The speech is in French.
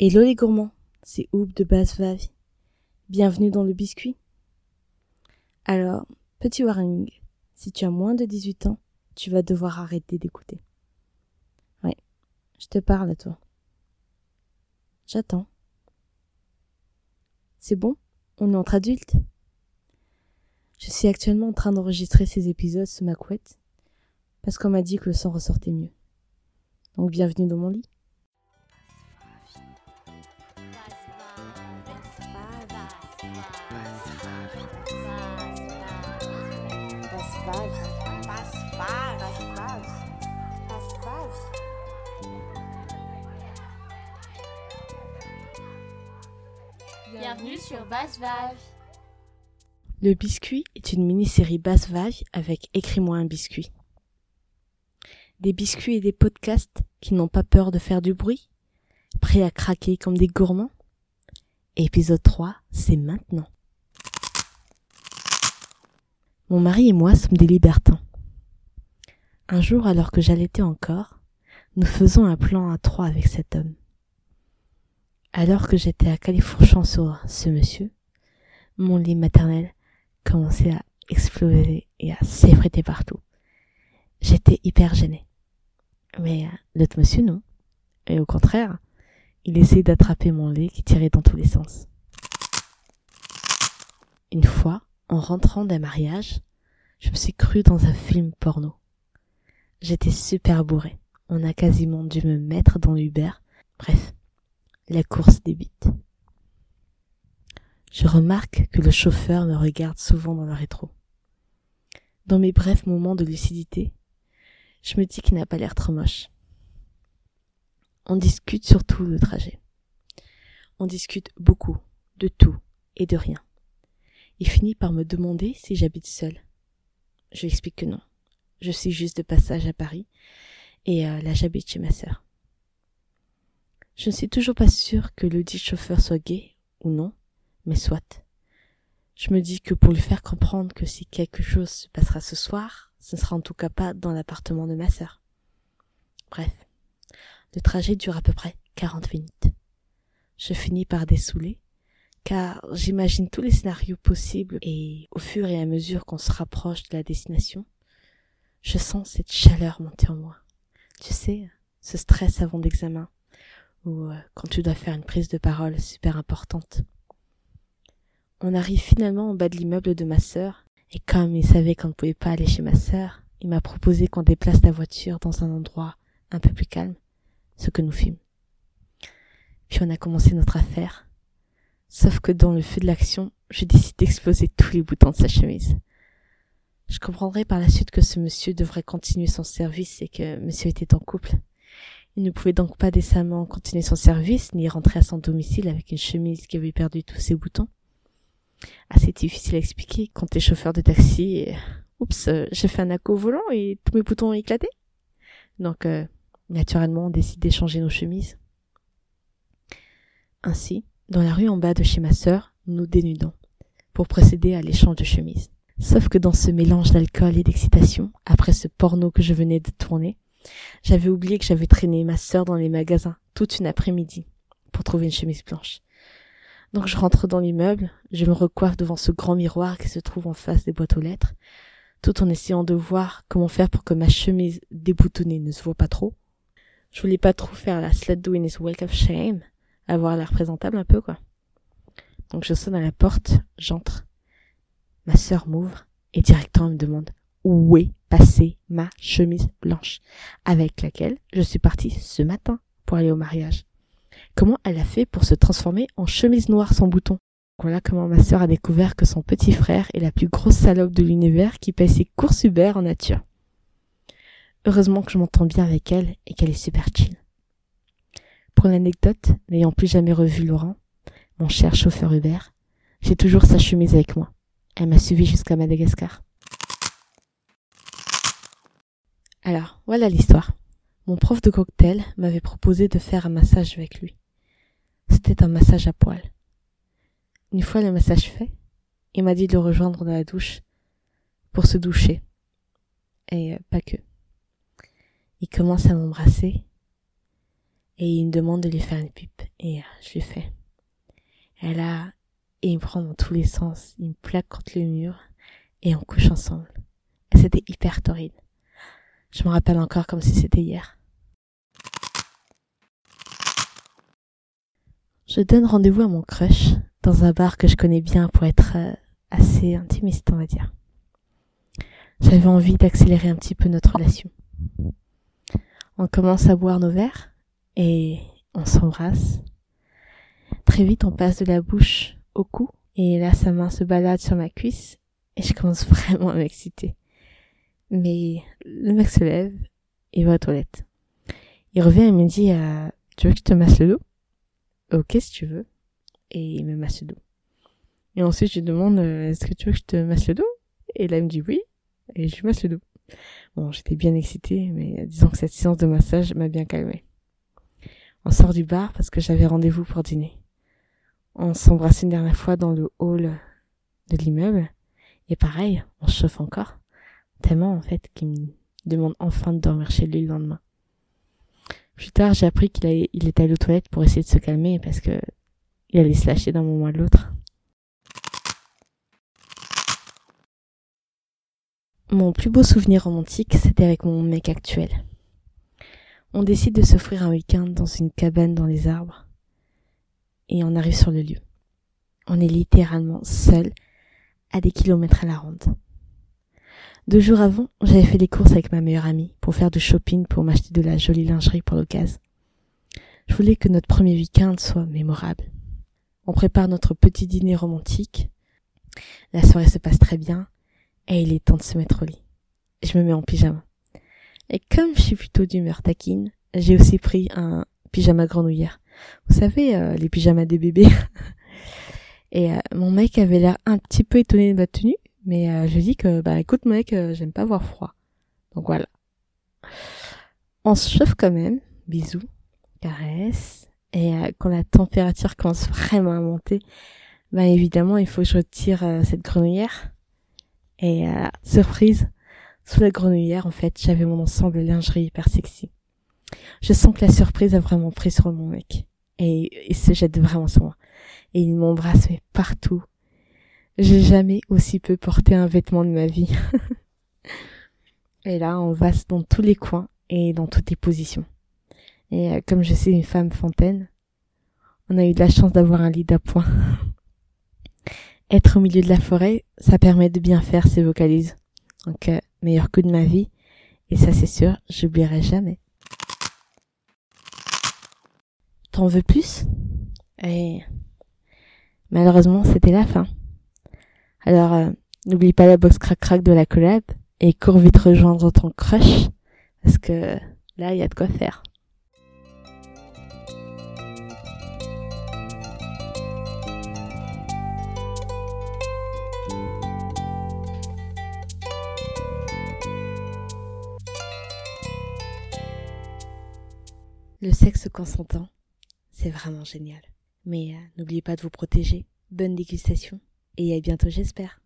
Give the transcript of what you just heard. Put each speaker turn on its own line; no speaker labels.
Hello les gourmands, c'est Oub de Basse Vave. Bienvenue dans le biscuit. Alors, petit warning, si tu as moins de 18 ans, tu vas devoir arrêter d'écouter. Ouais, je te parle à toi. J'attends. C'est bon? On est entre adultes? Je suis actuellement en train d'enregistrer ces épisodes sous ma couette, parce qu'on m'a dit que le son ressortait mieux. Donc bienvenue dans mon lit.
Bienvenue sur Basse Vave.
Le biscuit est une mini-série basse vague avec Écris-moi un biscuit. Des biscuits et des podcasts qui n'ont pas peur de faire du bruit, prêts à craquer comme des gourmands. Épisode 3, c'est maintenant. Mon mari et moi sommes des libertins. Un jour, alors que j'allaitais encore, nous faisons un plan à trois avec cet homme. Alors que j'étais à califourchon sur ce monsieur, mon lit maternel commençait à exploser et à s'effriter partout. J'étais hyper gênée. Mais euh, l'autre monsieur, non. Et au contraire, il essayait d'attraper mon lit qui tirait dans tous les sens. Une fois, en rentrant d'un mariage, je me suis crue dans un film porno. J'étais super bourrée. On a quasiment dû me mettre dans l'Uber. Bref, la course débute. Je remarque que le chauffeur me regarde souvent dans le rétro. Dans mes brefs moments de lucidité, je me dis qu'il n'a pas l'air trop moche. On discute surtout le trajet. On discute beaucoup, de tout et de rien. Il finit par me demander si j'habite seule. Je lui explique que non. Je suis juste de passage à Paris et euh, là j'habite chez ma sœur. Je ne suis toujours pas sûre que le dit chauffeur soit gay ou non, mais soit. Je me dis que pour lui faire comprendre que si quelque chose se passera ce soir, ce ne sera en tout cas pas dans l'appartement de ma sœur. Bref, le trajet dure à peu près 40 minutes. Je finis par dessouler, car j'imagine tous les scénarios possibles et au fur et à mesure qu'on se rapproche de la destination, je sens cette chaleur monter en moi. Tu sais, ce stress avant l'examen, ou euh, quand tu dois faire une prise de parole super importante. On arrive finalement en bas de l'immeuble de ma sœur, et comme il savait qu'on ne pouvait pas aller chez ma sœur, il m'a proposé qu'on déplace la voiture dans un endroit un peu plus calme, ce que nous fîmes. Puis on a commencé notre affaire, sauf que dans le feu de l'action, je décide d'exploser tous les boutons de sa chemise. Je comprendrai par la suite que ce monsieur devrait continuer son service et que monsieur était en couple. Il ne pouvait donc pas décemment continuer son service ni rentrer à son domicile avec une chemise qui avait perdu tous ses boutons. Assez difficile à expliquer quand t'es chauffeur de taxi et... Oups, j'ai fait un acco volant et tous mes boutons ont éclaté. Donc, euh, naturellement, on décide d'échanger nos chemises. Ainsi, dans la rue en bas de chez ma sœur, nous dénudons pour procéder à l'échange de chemises. Sauf que dans ce mélange d'alcool et d'excitation, après ce porno que je venais de tourner, j'avais oublié que j'avais traîné ma sœur dans les magasins toute une après-midi pour trouver une chemise blanche. Donc je rentre dans l'immeuble, je me recoiffe devant ce grand miroir qui se trouve en face des boîtes aux lettres, tout en essayant de voir comment faire pour que ma chemise déboutonnée ne se voit pas trop. Je voulais pas trop faire la slut doing his walk of shame, avoir l'air présentable un peu quoi. Donc je sonne à la porte, j'entre. Ma sœur m'ouvre et directement me demande où est passée ma chemise blanche avec laquelle je suis partie ce matin pour aller au mariage. Comment elle a fait pour se transformer en chemise noire sans bouton? Voilà comment ma sœur a découvert que son petit frère est la plus grosse salope de l'univers qui paye ses courses Uber en nature. Heureusement que je m'entends bien avec elle et qu'elle est super chill. Pour l'anecdote, n'ayant plus jamais revu Laurent, mon cher chauffeur Uber, j'ai toujours sa chemise avec moi. Elle m'a suivi jusqu'à Madagascar. Alors, voilà l'histoire. Mon prof de cocktail m'avait proposé de faire un massage avec lui. C'était un massage à poil. Une fois le massage fait, il m'a dit de le rejoindre dans la douche pour se doucher. Et euh, pas que. Il commence à m'embrasser. Et il me demande de lui faire une pipe. Et euh, je lui fais. Et il me prend dans tous les sens. Il me plaque contre le mur. Et on couche ensemble. C'était hyper torride. Je me rappelle encore comme si c'était hier. Je donne rendez-vous à mon crush dans un bar que je connais bien pour être euh, assez intimiste, on va dire. J'avais envie d'accélérer un petit peu notre relation. On commence à boire nos verres et on s'embrasse. Très vite, on passe de la bouche au cou et là, sa main se balade sur ma cuisse et je commence vraiment à m'exciter. Mais le mec se lève et va aux toilettes. Il revient et me dit euh, Tu veux que je te masse le dos? Ok, si tu veux. Et il me masse le dos. Et ensuite, je lui demande euh, Est-ce que tu veux que je te masse le dos? Et là, il me dit oui. Et je lui masse le dos. Bon, j'étais bien excitée, mais disons que cette séance de massage m'a bien calmée. On sort du bar parce que j'avais rendez-vous pour dîner. On s'embrasse une dernière fois dans le hall de l'immeuble. Et pareil, on chauffe encore. Tellement, en fait, qu'il me demande enfin de dormir chez lui le lendemain. Plus tard, j'ai appris qu'il il était allé aux toilettes pour essayer de se calmer parce que il allait se lâcher d'un moment à l'autre. Mon plus beau souvenir romantique, c'était avec mon mec actuel. On décide de s'offrir un week-end dans une cabane dans les arbres. Et on arrive sur le lieu. On est littéralement seul à des kilomètres à la ronde. Deux jours avant, j'avais fait des courses avec ma meilleure amie pour faire du shopping pour m'acheter de la jolie lingerie pour l'occasion. Je voulais que notre premier week-end soit mémorable. On prépare notre petit dîner romantique. La soirée se passe très bien et il est temps de se mettre au lit. Je me mets en pyjama. Et comme je suis plutôt d'humeur taquine, j'ai aussi pris un pyjama grenouillère. Vous savez, euh, les pyjamas des bébés. et euh, mon mec avait l'air un petit peu étonné de ma tenue mais euh, je dis que, bah écoute mec, j'aime pas voir froid. Donc voilà. On se chauffe quand même. Bisous. Caresse. Et quand la température commence vraiment à monter, bah évidemment, il faut que je retire cette grenouillère. Et surprise, sous la grenouillère, en fait, j'avais mon ensemble lingerie hyper sexy. Je sens que la surprise a vraiment pris sur mon mec. Et il se jette vraiment sur moi. Et il m'embrasse partout. J'ai jamais aussi peu porté un vêtement de ma vie. et là, on va dans tous les coins et dans toutes les positions. Et euh, comme je suis une femme fontaine, on a eu de la chance d'avoir un lit d'appoint. Être au milieu de la forêt, ça permet de bien faire ses vocalises. Donc, euh, meilleur coup de ma vie. Et ça, c'est sûr, j'oublierai jamais. T'en veux plus? Et malheureusement, c'était la fin. Alors, euh, n'oublie pas la box crac-crac de la collab et cours vite rejoindre ton crush parce que là, il y a de quoi faire. Le sexe consentant, c'est vraiment génial. Mais euh, n'oubliez pas de vous protéger. Bonne dégustation et à bientôt j'espère.